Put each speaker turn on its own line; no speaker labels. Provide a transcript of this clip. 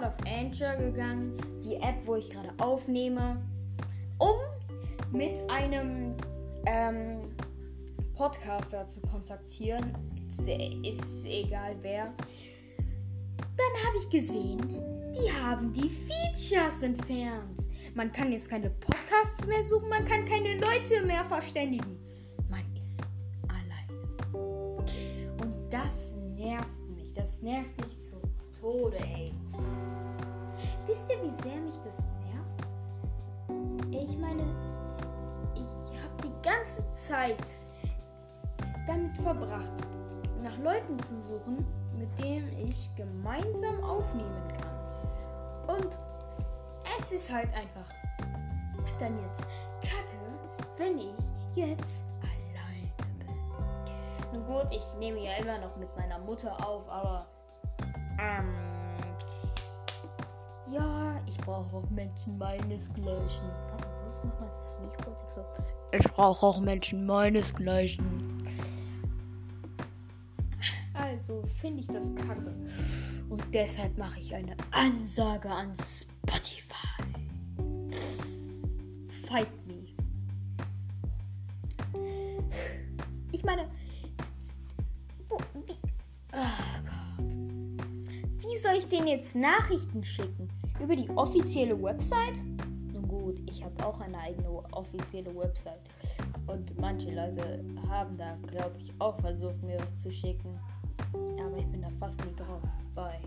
gerade auf Anchor gegangen, die App, wo ich gerade aufnehme, um mit einem ähm, Podcaster zu kontaktieren. Ist egal wer. Dann habe ich gesehen, die haben die Features entfernt. Man kann jetzt keine Podcasts mehr suchen, man kann keine Leute mehr verständigen. Man ist alleine. Und das nervt mich. Das nervt mich zu Tode, ey. Wisst ihr, wie sehr mich das nervt? Ich meine, ich habe die ganze Zeit damit verbracht, nach Leuten zu suchen, mit denen ich gemeinsam aufnehmen kann. Und es ist halt einfach dann jetzt kacke, wenn ich jetzt alleine bin. Nun gut, ich nehme ja immer noch mit meiner Mutter auf, aber ähm, ja, ich brauche auch Menschen meinesgleichen. Ich brauche auch Menschen meinesgleichen. Also finde ich das kacke. Und deshalb mache ich eine Ansage an Spotify. Fight me. Ich meine, wo, wie. Wie soll ich denen jetzt Nachrichten schicken? Über die offizielle Website? Nun gut, ich habe auch eine eigene offizielle Website. Und manche Leute haben da, glaube ich, auch versucht, mir was zu schicken. Aber ich bin da fast nie drauf. Bye.